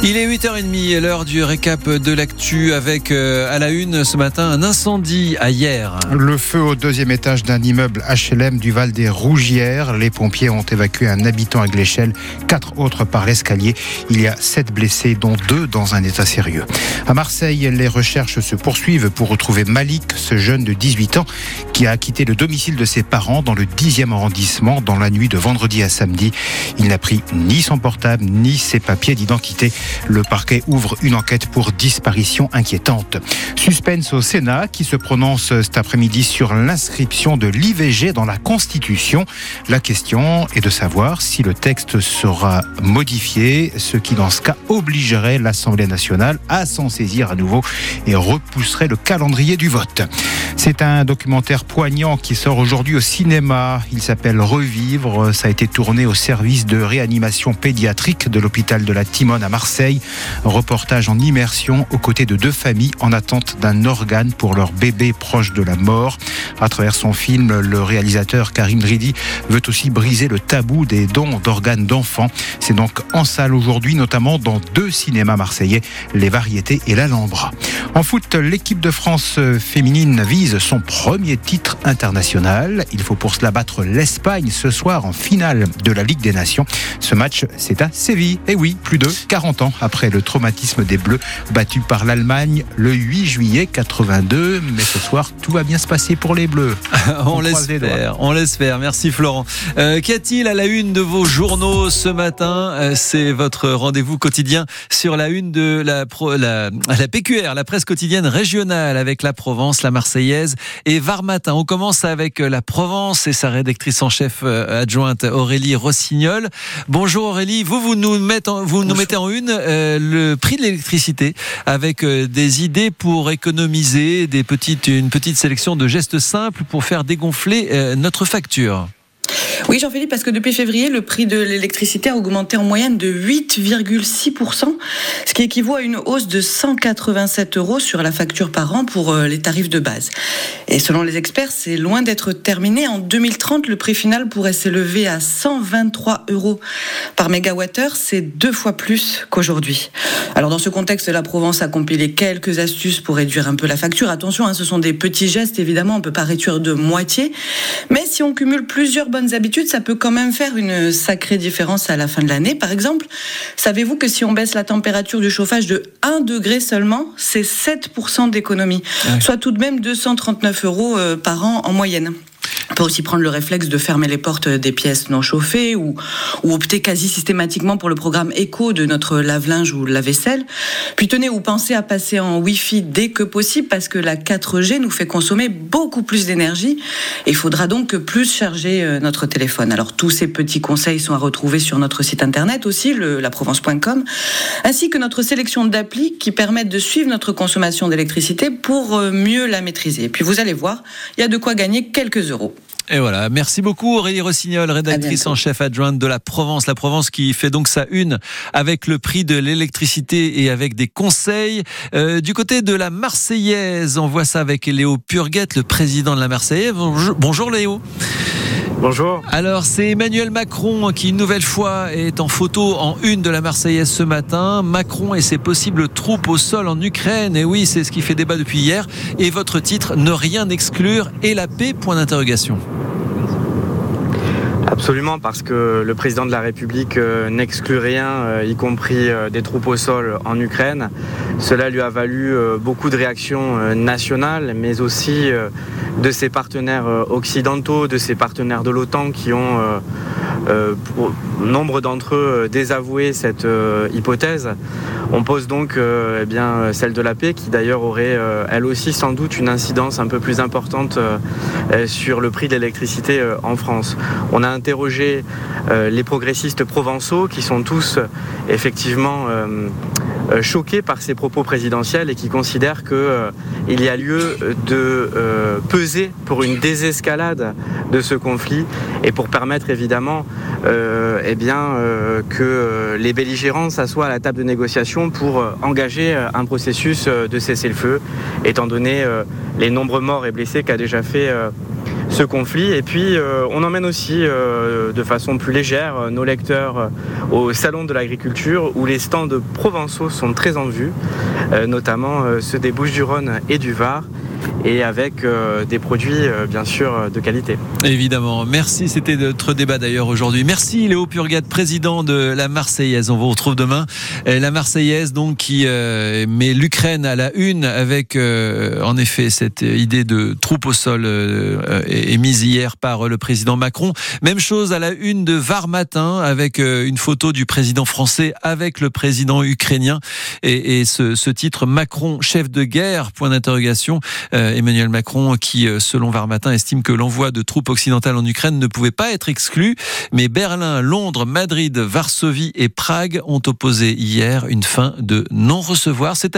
Il est 8h30, l'heure du récap de l'actu avec euh, à la une ce matin un incendie à hier. Le feu au deuxième étage d'un immeuble HLM du Val des Rougières. Les pompiers ont évacué un habitant avec l'échelle, quatre autres par l'escalier. Il y a sept blessés, dont deux dans un état sérieux. À Marseille, les recherches se poursuivent pour retrouver Malik, ce jeune de 18 ans qui a quitté le domicile de ses parents dans le 10e arrondissement dans la nuit de vendredi à samedi. Il n'a pris ni son portable ni ses papiers d'identité. Le parquet ouvre une enquête pour disparition inquiétante. Suspense au Sénat qui se prononce cet après-midi sur l'inscription de l'IVG dans la Constitution. La question est de savoir si le texte sera modifié, ce qui dans ce cas obligerait l'Assemblée nationale à s'en saisir à nouveau et repousserait le calendrier du vote. C'est un documentaire poignant qui sort aujourd'hui au cinéma. Il s'appelle Revivre. Ça a été tourné au service de réanimation pédiatrique de l'hôpital de la Timone à Marseille. Reportage en immersion aux côtés de deux familles en attente d'un organe pour leur bébé proche de la mort. À travers son film, le réalisateur Karim Dridi veut aussi briser le tabou des dons d'organes d'enfants. C'est donc en salle aujourd'hui, notamment dans deux cinémas marseillais, Les Variétés et l'Alhambra. En foot, l'équipe de France féminine vise son premier titre international. Il faut pour cela battre l'Espagne ce soir en finale de la Ligue des Nations. Ce match, c'est à Séville. Et oui, plus de 40 ans après le traumatisme des Bleus battus par l'Allemagne le 8 juillet 82. Mais ce soir, tout va bien se passer pour les Bleus. on l'espère, on l'espère. Merci Florent. Euh, Qu'y a-t-il à la une de vos journaux ce matin euh, C'est votre rendez-vous quotidien sur la une de la, pro, la, la PQR, la presse quotidienne régionale avec la Provence, la Marseillaise et Var Matin. On commence avec la Provence et sa rédactrice en chef euh, adjointe Aurélie Rossignol. Bonjour Aurélie, vous, vous nous mettez en, vous nous mettez en une euh, le prix de l'électricité avec euh, des idées pour économiser, des petites, une petite sélection de gestes simples pour faire dégonfler euh, notre facture. Oui, Jean-Philippe, parce que depuis février, le prix de l'électricité a augmenté en moyenne de 8,6%, ce qui équivaut à une hausse de 187 euros sur la facture par an pour euh, les tarifs de base. Et selon les experts, c'est loin d'être terminé. En 2030, le prix final pourrait s'élever à 123 euros par mégawattheure. C'est deux fois plus qu'aujourd'hui. Alors, dans ce contexte, la Provence a compilé quelques astuces pour réduire un peu la facture. Attention, hein, ce sont des petits gestes, évidemment, on ne peut pas réduire de moitié. Mais si on cumule plusieurs bonnes habitudes, ça peut quand même faire une sacrée différence à la fin de l'année. Par exemple, savez-vous que si on baisse la température du chauffage de 1 degré seulement, c'est 7% d'économie, ouais. soit tout de même 239 euros euh, par an en moyenne. On peut aussi prendre le réflexe de fermer les portes des pièces non chauffées ou, opter quasi systématiquement pour le programme éco de notre lave-linge ou lave-vaisselle. Puis tenez ou pensez à passer en Wi-Fi dès que possible parce que la 4G nous fait consommer beaucoup plus d'énergie et il faudra donc plus charger euh, notre téléphone. Alors tous ces petits conseils sont à retrouver sur notre site internet aussi, laprovence.com, ainsi que notre sélection d'applis qui permettent de suivre notre consommation d'électricité pour euh, mieux la maîtriser. Puis vous allez voir, il y a de quoi gagner quelques euros. Et voilà, merci beaucoup Aurélie Rossignol, rédactrice en chef adjointe de la Provence. La Provence qui fait donc sa une avec le prix de l'électricité et avec des conseils. Euh, du côté de la Marseillaise, on voit ça avec Léo Purguette, le président de la Marseillaise. Bonjour, bonjour Léo. Bonjour. Alors, c'est Emmanuel Macron qui, une nouvelle fois, est en photo en une de la Marseillaise ce matin. Macron et ses possibles troupes au sol en Ukraine. Et oui, c'est ce qui fait débat depuis hier. Et votre titre, Ne rien exclure et la paix, point d'interrogation. Absolument, parce que le président de la République euh, n'exclut rien, euh, y compris euh, des troupes au sol en Ukraine. Cela lui a valu beaucoup de réactions nationales, mais aussi de ses partenaires occidentaux, de ses partenaires de l'OTAN qui ont, pour nombre d'entre eux, désavoué cette hypothèse. On pose donc eh bien, celle de la paix, qui d'ailleurs aurait elle aussi sans doute une incidence un peu plus importante sur le prix de l'électricité en France. On a interrogé euh, les progressistes provençaux qui sont tous effectivement euh, euh, choqués par ces propos présidentiels et qui considèrent qu'il y a lieu de peser pour une désescalade de ce conflit et pour permettre évidemment eh que les belligérants s'assoient à la table de négociation pour engager un processus de cessez-le-feu, étant donné les nombreux morts et blessés qu'a déjà fait ce conflit. Et puis, on emmène aussi de façon plus légère nos lecteurs au Salon de l'agriculture où les stands provençaux sont très en vue, notamment ceux des Bouches-du-Rhône et du Var et avec euh, des produits euh, bien sûr de qualité. Évidemment. Merci, c'était notre débat d'ailleurs aujourd'hui. Merci Léo Purgat, président de la Marseillaise. On vous retrouve demain. La Marseillaise donc qui euh, met l'Ukraine à la une avec en effet cette idée de troupe au sol émise hier par le président Macron. Même chose à la une de Var Matin avec une photo du président français avec le président ukrainien et, et ce, ce titre Macron chef de guerre point d'interrogation. Euh, Emmanuel Macron qui, euh, selon Var Matin, estime que l'envoi de troupes occidentales en Ukraine ne pouvait pas être exclu. Mais Berlin, Londres, Madrid, Varsovie et Prague ont opposé hier une fin de non-recevoir. C'est à